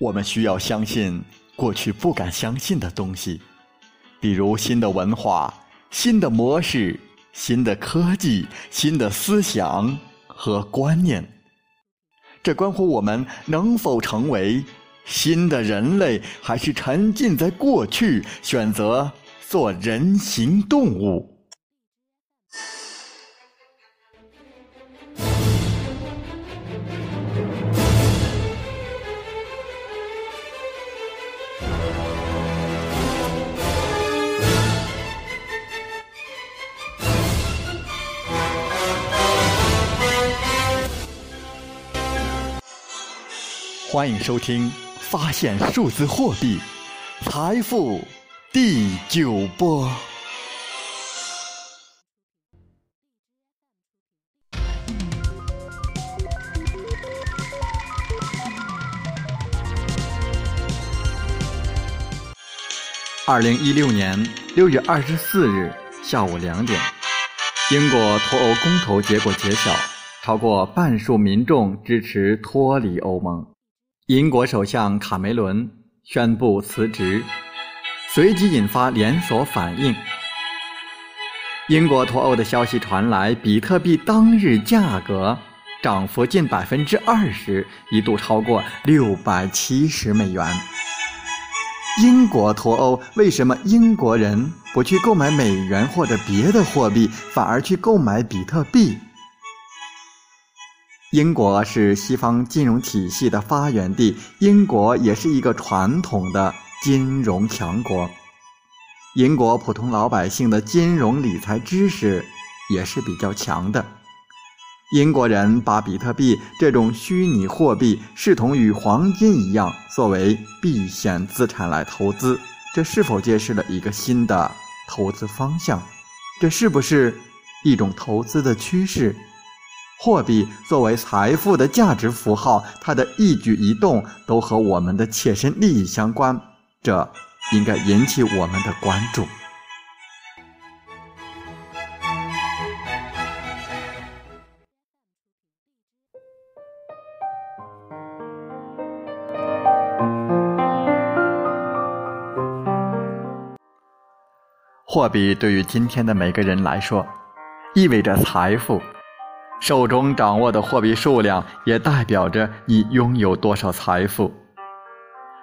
我们需要相信过去不敢相信的东西，比如新的文化、新的模式、新的科技、新的思想和观念。这关乎我们能否成为新的人类，还是沉浸在过去，选择做人形动物。欢迎收听《发现数字货币财富》第九波。二零一六年六月二十四日下午两点，英国脱欧公投结果揭晓，超过半数民众支持脱离欧盟。英国首相卡梅伦宣布辞职，随即引发连锁反应。英国脱欧的消息传来，比特币当日价格涨幅近百分之二十，一度超过六百七十美元。英国脱欧，为什么英国人不去购买美元或者别的货币，反而去购买比特币？英国是西方金融体系的发源地，英国也是一个传统的金融强国。英国普通老百姓的金融理财知识也是比较强的。英国人把比特币这种虚拟货币视同与黄金一样，作为避险资产来投资，这是否揭示了一个新的投资方向？这是不是一种投资的趋势？货币作为财富的价值符号，它的一举一动都和我们的切身利益相关，这应该引起我们的关注。货币对于今天的每个人来说，意味着财富。手中掌握的货币数量，也代表着你拥有多少财富。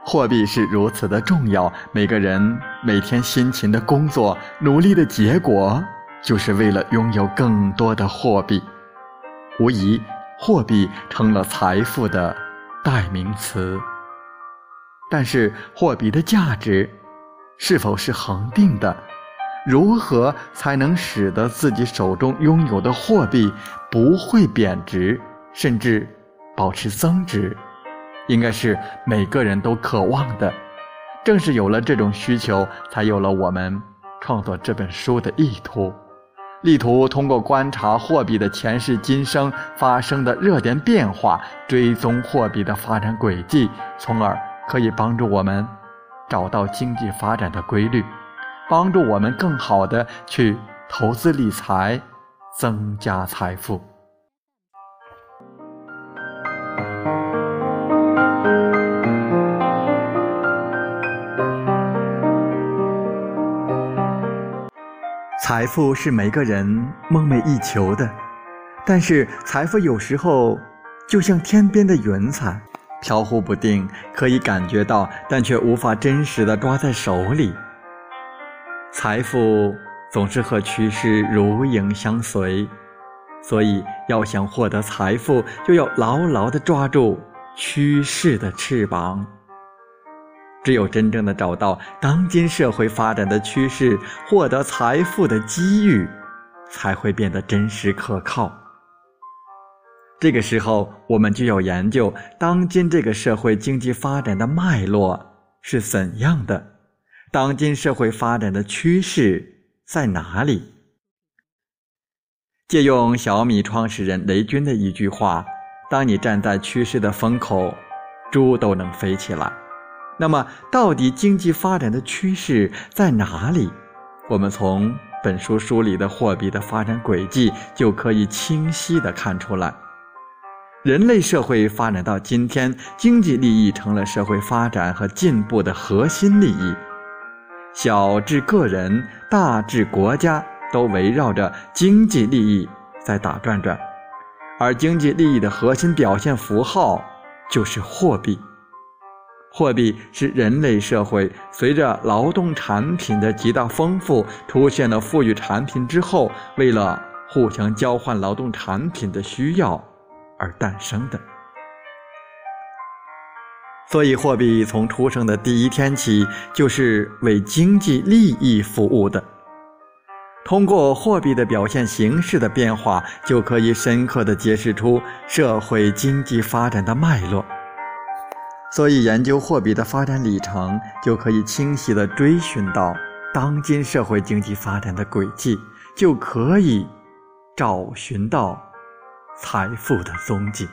货币是如此的重要，每个人每天辛勤的工作、努力的结果，就是为了拥有更多的货币。无疑，货币成了财富的代名词。但是，货币的价值是否是恒定的？如何才能使得自己手中拥有的货币不会贬值，甚至保持增值？应该是每个人都渴望的。正是有了这种需求，才有了我们创作这本书的意图，力图通过观察货币的前世今生发生的热点变化，追踪货币的发展轨迹，从而可以帮助我们找到经济发展的规律。帮助我们更好的去投资理财，增加财富。财富是每个人梦寐以求的，但是财富有时候就像天边的云彩，飘忽不定，可以感觉到，但却无法真实的抓在手里。财富总是和趋势如影相随，所以要想获得财富，就要牢牢地抓住趋势的翅膀。只有真正的找到当今社会发展的趋势，获得财富的机遇，才会变得真实可靠。这个时候，我们就要研究当今这个社会经济发展的脉络是怎样的。当今社会发展的趋势在哪里？借用小米创始人雷军的一句话：“当你站在趋势的风口，猪都能飞起来。”那么，到底经济发展的趋势在哪里？我们从本书梳理的货币的发展轨迹就可以清晰的看出来。人类社会发展到今天，经济利益成了社会发展和进步的核心利益。小至个人，大至国家，都围绕着经济利益在打转转。而经济利益的核心表现符号就是货币。货币是人类社会随着劳动产品的极大丰富，出现了富裕产品之后，为了互相交换劳动产品的需要而诞生的。所以，货币从出生的第一天起就是为经济利益服务的。通过货币的表现形式的变化，就可以深刻地揭示出社会经济发展的脉络。所以，研究货币的发展里程，就可以清晰地追寻到当今社会经济发展的轨迹，就可以找寻到财富的踪迹。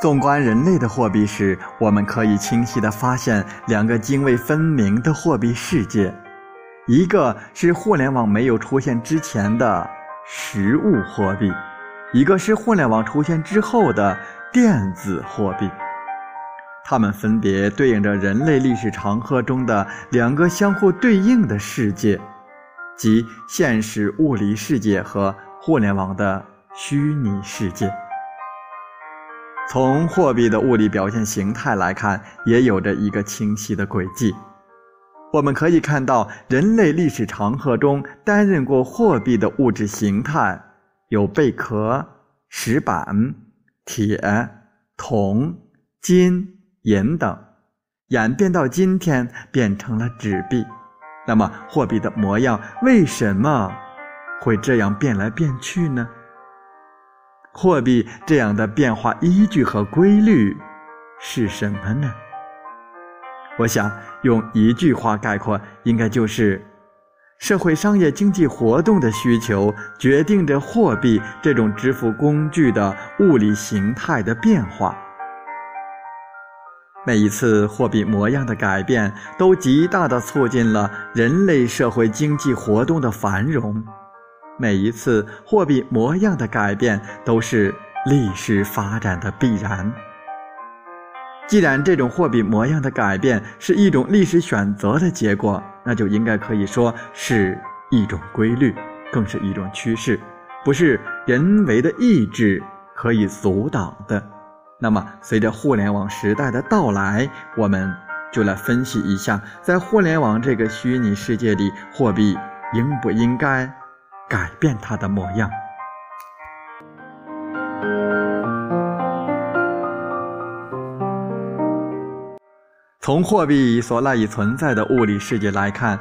纵观人类的货币史，我们可以清晰地发现两个泾渭分明的货币世界。一个是互联网没有出现之前的实物货币，一个是互联网出现之后的电子货币。它们分别对应着人类历史长河中的两个相互对应的世界，即现实物理世界和互联网的虚拟世界。从货币的物理表现形态来看，也有着一个清晰的轨迹。我们可以看到，人类历史长河中担任过货币的物质形态有贝壳、石板、铁、铜、金、银等，演变到今天变成了纸币。那么，货币的模样为什么会这样变来变去呢？货币这样的变化依据和规律是什么呢？我想用一句话概括，应该就是：社会商业经济活动的需求决定着货币这种支付工具的物理形态的变化。每一次货币模样的改变，都极大地促进了人类社会经济活动的繁荣。每一次货币模样的改变，都是历史发展的必然。既然这种货币模样的改变是一种历史选择的结果，那就应该可以说是一种规律，更是一种趋势，不是人为的意志可以阻挡的。那么，随着互联网时代的到来，我们就来分析一下，在互联网这个虚拟世界里，货币应不应该改变它的模样？从货币所赖以存在的物理世界来看，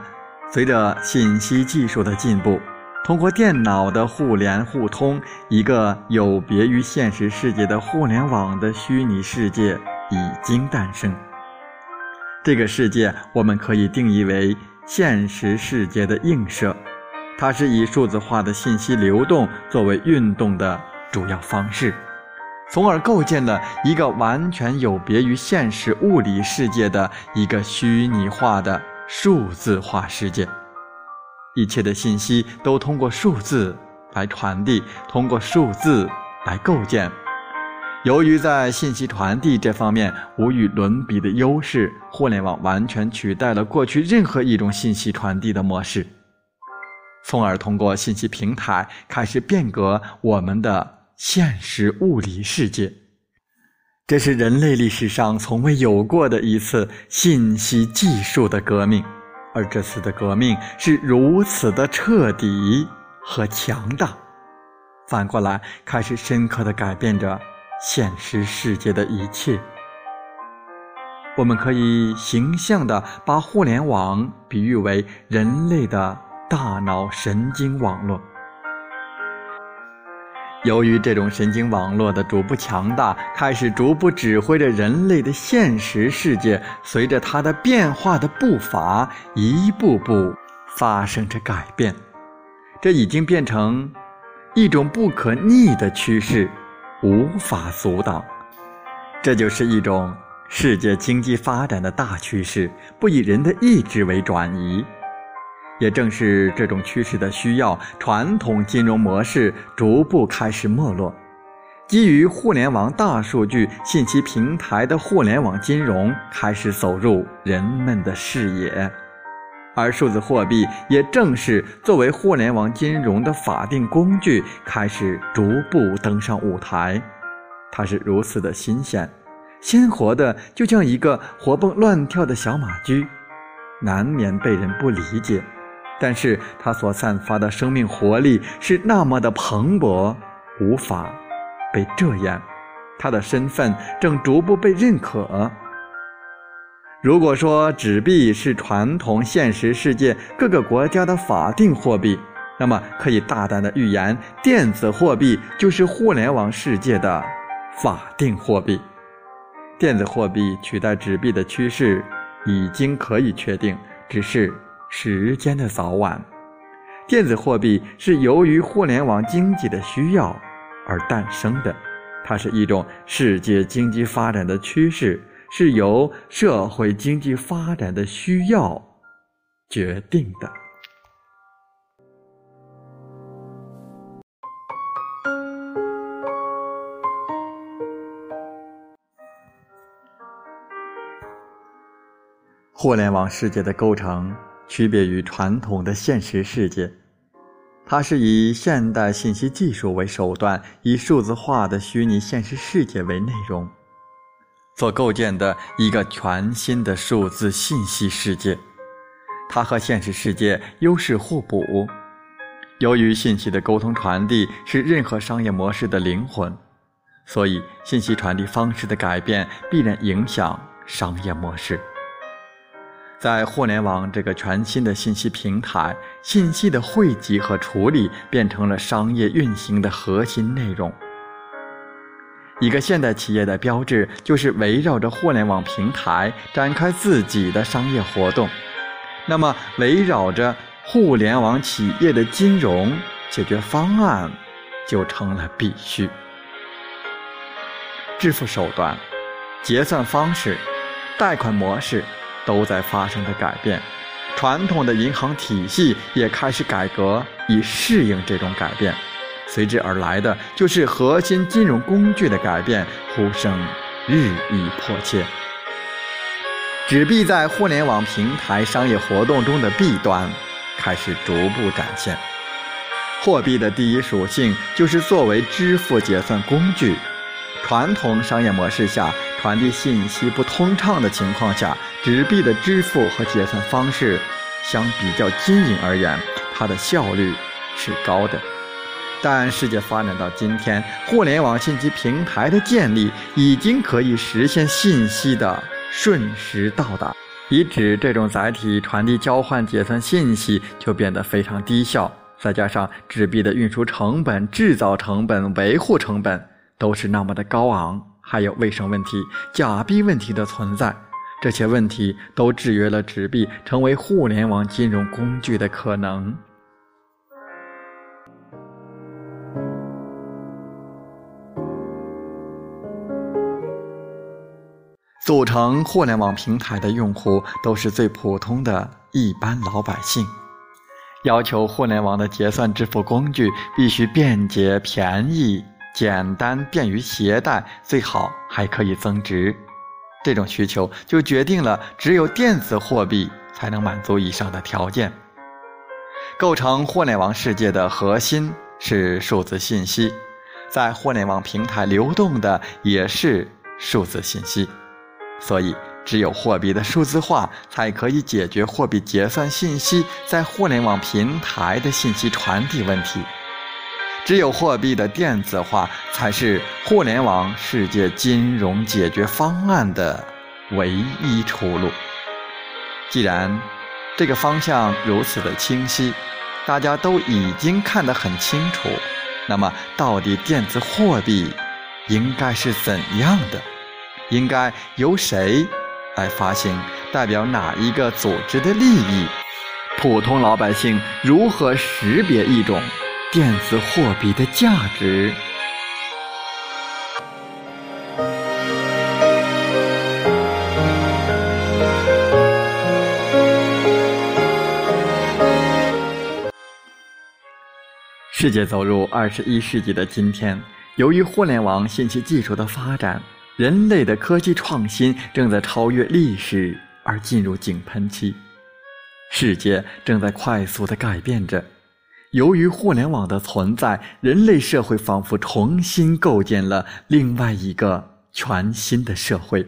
随着信息技术的进步，通过电脑的互联互通，一个有别于现实世界的互联网的虚拟世界已经诞生。这个世界我们可以定义为现实世界的映射，它是以数字化的信息流动作为运动的主要方式。从而构建了一个完全有别于现实物理世界的一个虚拟化的数字化世界。一切的信息都通过数字来传递，通过数字来构建。由于在信息传递这方面无与伦比的优势，互联网完全取代了过去任何一种信息传递的模式，从而通过信息平台开始变革我们的。现实物理世界，这是人类历史上从未有过的一次信息技术的革命，而这次的革命是如此的彻底和强大，反过来开始深刻的改变着现实世界的一切。我们可以形象的把互联网比喻为人类的大脑神经网络。由于这种神经网络的逐步强大，开始逐步指挥着人类的现实世界，随着它的变化的步伐，一步步发生着改变。这已经变成一种不可逆的趋势，无法阻挡。这就是一种世界经济发展的大趋势，不以人的意志为转移。也正是这种趋势的需要，传统金融模式逐步开始没落。基于互联网大数据信息平台的互联网金融开始走入人们的视野，而数字货币也正是作为互联网金融的法定工具，开始逐步登上舞台。它是如此的新鲜，鲜活的，就像一个活蹦乱跳的小马驹，难免被人不理解。但是它所散发的生命活力是那么的蓬勃，无法。被这样，他的身份正逐步被认可。如果说纸币是传统现实世界各个国家的法定货币，那么可以大胆的预言，电子货币就是互联网世界的法定货币。电子货币取代纸币的趋势已经可以确定，只是时间的早晚。电子货币是由于互联网经济的需要。而诞生的，它是一种世界经济发展的趋势，是由社会经济发展的需要决定的。互联网世界的构成区别于传统的现实世界。它是以现代信息技术为手段，以数字化的虚拟现实世界为内容，所构建的一个全新的数字信息世界。它和现实世界优势互补。由于信息的沟通传递是任何商业模式的灵魂，所以信息传递方式的改变必然影响商业模式。在互联网这个全新的信息平台，信息的汇集和处理变成了商业运行的核心内容。一个现代企业的标志就是围绕着互联网平台展开自己的商业活动。那么，围绕着互联网企业的金融解决方案就成了必须。支付手段、结算方式、贷款模式。都在发生着改变，传统的银行体系也开始改革，以适应这种改变。随之而来的就是核心金融工具的改变，呼声日益迫切。纸币在互联网平台商业活动中的弊端开始逐步展现。货币的第一属性就是作为支付结算工具，传统商业模式下。传递信息不通畅的情况下，纸币的支付和结算方式相比较金银而言，它的效率是高的。但世界发展到今天，互联网信息平台的建立已经可以实现信息的瞬时到达，以纸这种载体传递、交换、结算信息就变得非常低效。再加上纸币的运输成本、制造成本、维护成本都是那么的高昂。还有卫生问题、假币问题的存在，这些问题都制约了纸币成为互联网金融工具的可能。组成互联网平台的用户都是最普通的一般老百姓，要求互联网的结算支付工具必须便捷、便宜。简单便于携带，最好还可以增值。这种需求就决定了，只有电子货币才能满足以上的条件。构成互联网世界的核心是数字信息，在互联网平台流动的也是数字信息，所以只有货币的数字化，才可以解决货币结算信息在互联网平台的信息传递问题。只有货币的电子化才是互联网世界金融解决方案的唯一出路。既然这个方向如此的清晰，大家都已经看得很清楚，那么到底电子货币应该是怎样的？应该由谁来发行？代表哪一个组织的利益？普通老百姓如何识别一种？电子货币的价值。世界走入二十一世纪的今天，由于互联网信息技术的发展，人类的科技创新正在超越历史而进入井喷期。世界正在快速的改变着。由于互联网的存在，人类社会仿佛重新构建了另外一个全新的社会，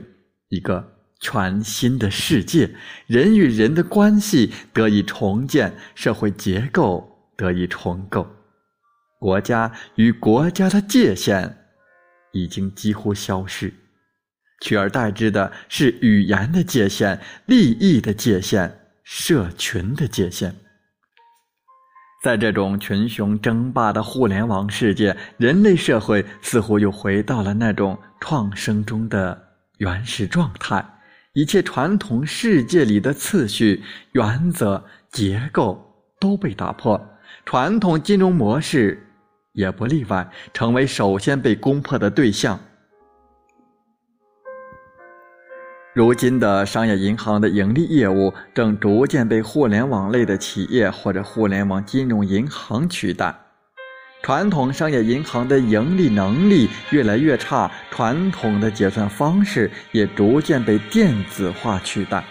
一个全新的世界。人与人的关系得以重建，社会结构得以重构。国家与国家的界限已经几乎消失，取而代之的是语言的界限、利益的界限、社群的界限。在这种群雄争霸的互联网世界，人类社会似乎又回到了那种创生中的原始状态，一切传统世界里的次序、原则、结构都被打破，传统金融模式。也不例外，成为首先被攻破的对象。如今的商业银行的盈利业务正逐渐被互联网类的企业或者互联网金融银行取代，传统商业银行的盈利能力越来越差，传统的结算方式也逐渐被电子化取代。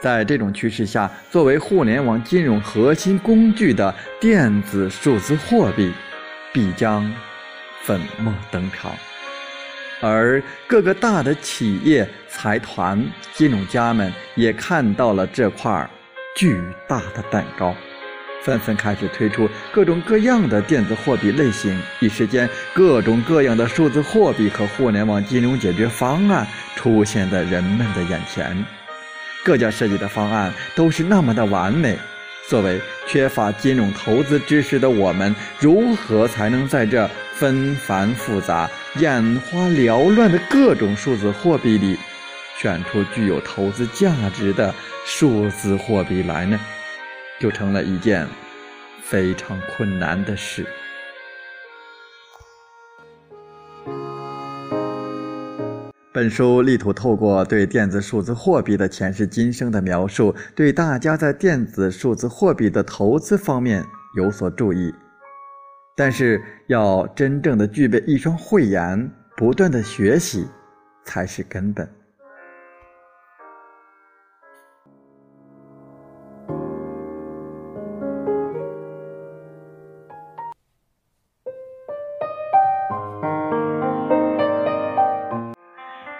在这种趋势下，作为互联网金融核心工具的电子数字货币必将粉墨登场，而各个大的企业、财团、金融家们也看到了这块巨大的蛋糕，纷纷开始推出各种各样的电子货币类型。一时间，各种各样的数字货币和互联网金融解决方案出现在人们的眼前。各家设计的方案都是那么的完美。作为缺乏金融投资知识的我们，如何才能在这纷繁复杂、眼花缭乱的各种数字货币里，选出具有投资价值的数字货币来呢？就成了一件非常困难的事。本书力图透过对电子数字货币的前世今生的描述，对大家在电子数字货币的投资方面有所注意。但是，要真正的具备一双慧眼，不断的学习，才是根本。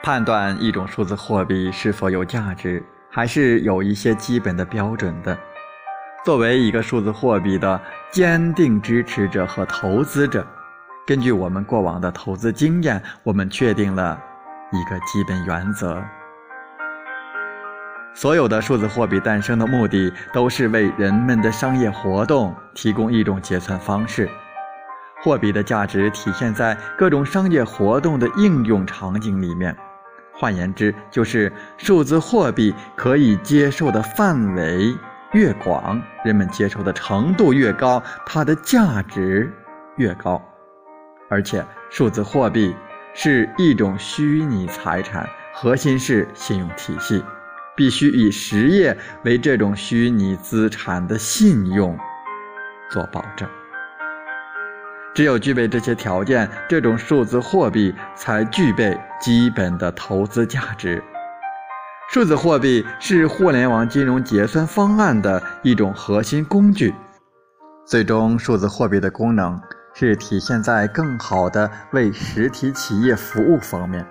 判断一种数字货币是否有价值，还是有一些基本的标准的。作为一个数字货币的坚定支持者和投资者，根据我们过往的投资经验，我们确定了一个基本原则：所有的数字货币诞生的目的，都是为人们的商业活动提供一种结算方式。货币的价值体现在各种商业活动的应用场景里面。换言之，就是数字货币可以接受的范围越广，人们接受的程度越高，它的价值越高。而且，数字货币是一种虚拟财产，核心是信用体系，必须以实业为这种虚拟资产的信用做保证。只有具备这些条件，这种数字货币才具备基本的投资价值。数字货币是互联网金融结算方案的一种核心工具。最终，数字货币的功能是体现在更好的为实体企业服务方面。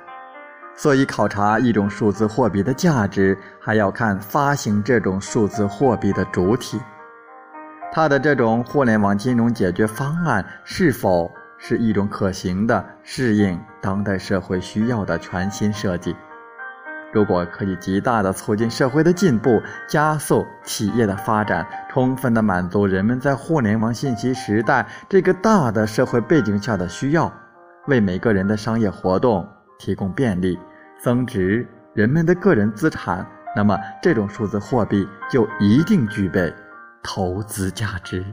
所以，考察一种数字货币的价值，还要看发行这种数字货币的主体。它的这种互联网金融解决方案是否是一种可行的、适应当代社会需要的全新设计？如果可以极大地促进社会的进步，加速企业的发展，充分地满足人们在互联网信息时代这个大的社会背景下的需要，为每个人的商业活动提供便利，增值人们的个人资产，那么这种数字货币就一定具备。投资价值。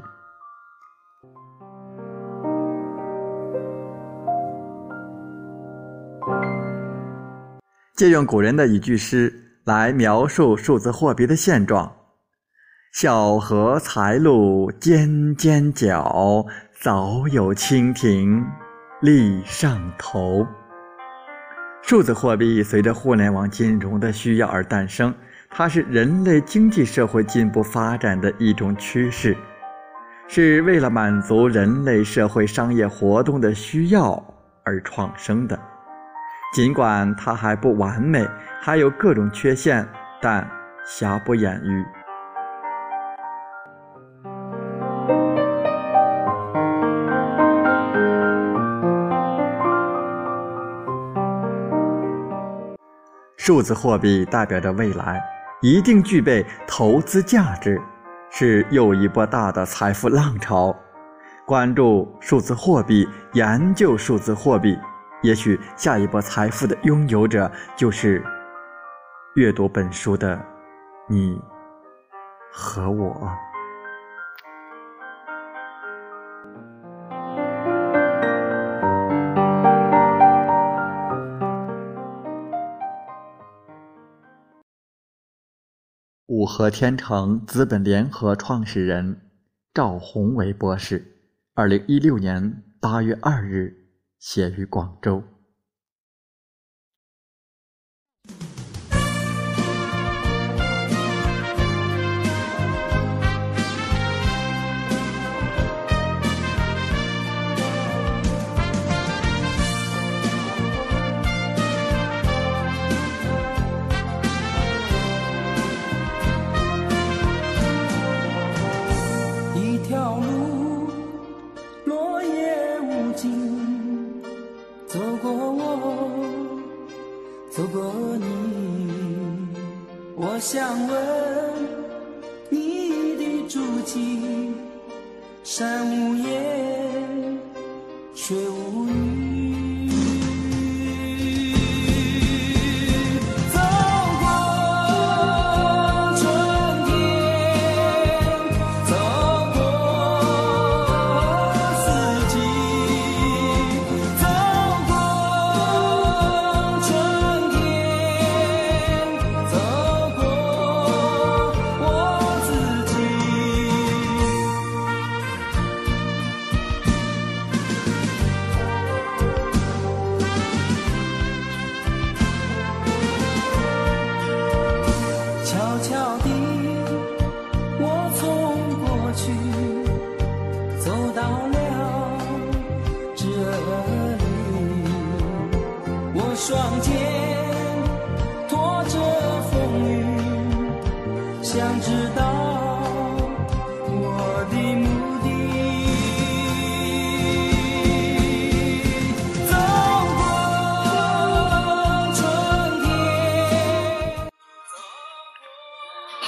借用古人的一句诗来描述数字货币的现状：小荷才露尖尖角，早有蜻蜓立上头。数字货币随着互联网金融的需要而诞生，它是人类经济社会进步发展的一种趋势，是为了满足人类社会商业活动的需要而创生的。尽管它还不完美，还有各种缺陷，但瑕不掩瑜。数字货币代表着未来，一定具备投资价值，是又一波大的财富浪潮。关注数字货币，研究数字货币，也许下一波财富的拥有者就是阅读本书的你和我。五和天成资本联合创始人赵宏伟博士，二零一六年八月二日写于广州。一条路落叶无尽。走过你，我想问你的足迹，山无言，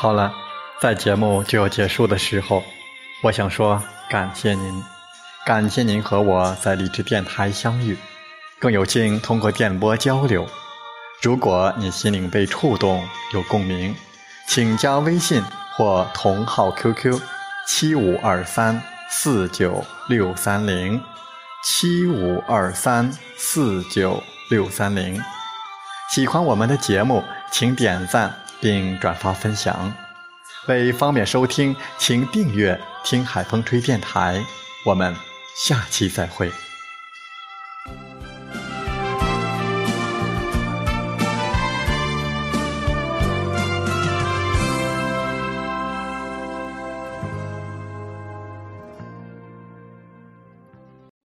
好了，在节目就要结束的时候，我想说感谢您，感谢您和我在励志电台相遇。更有幸通过电波交流。如果你心灵被触动，有共鸣，请加微信或同号 QQ：七五二三四九六三零七五二三四九六三零。喜欢我们的节目，请点赞并转发分享。为方便收听，请订阅“听海风吹电台”。我们下期再会。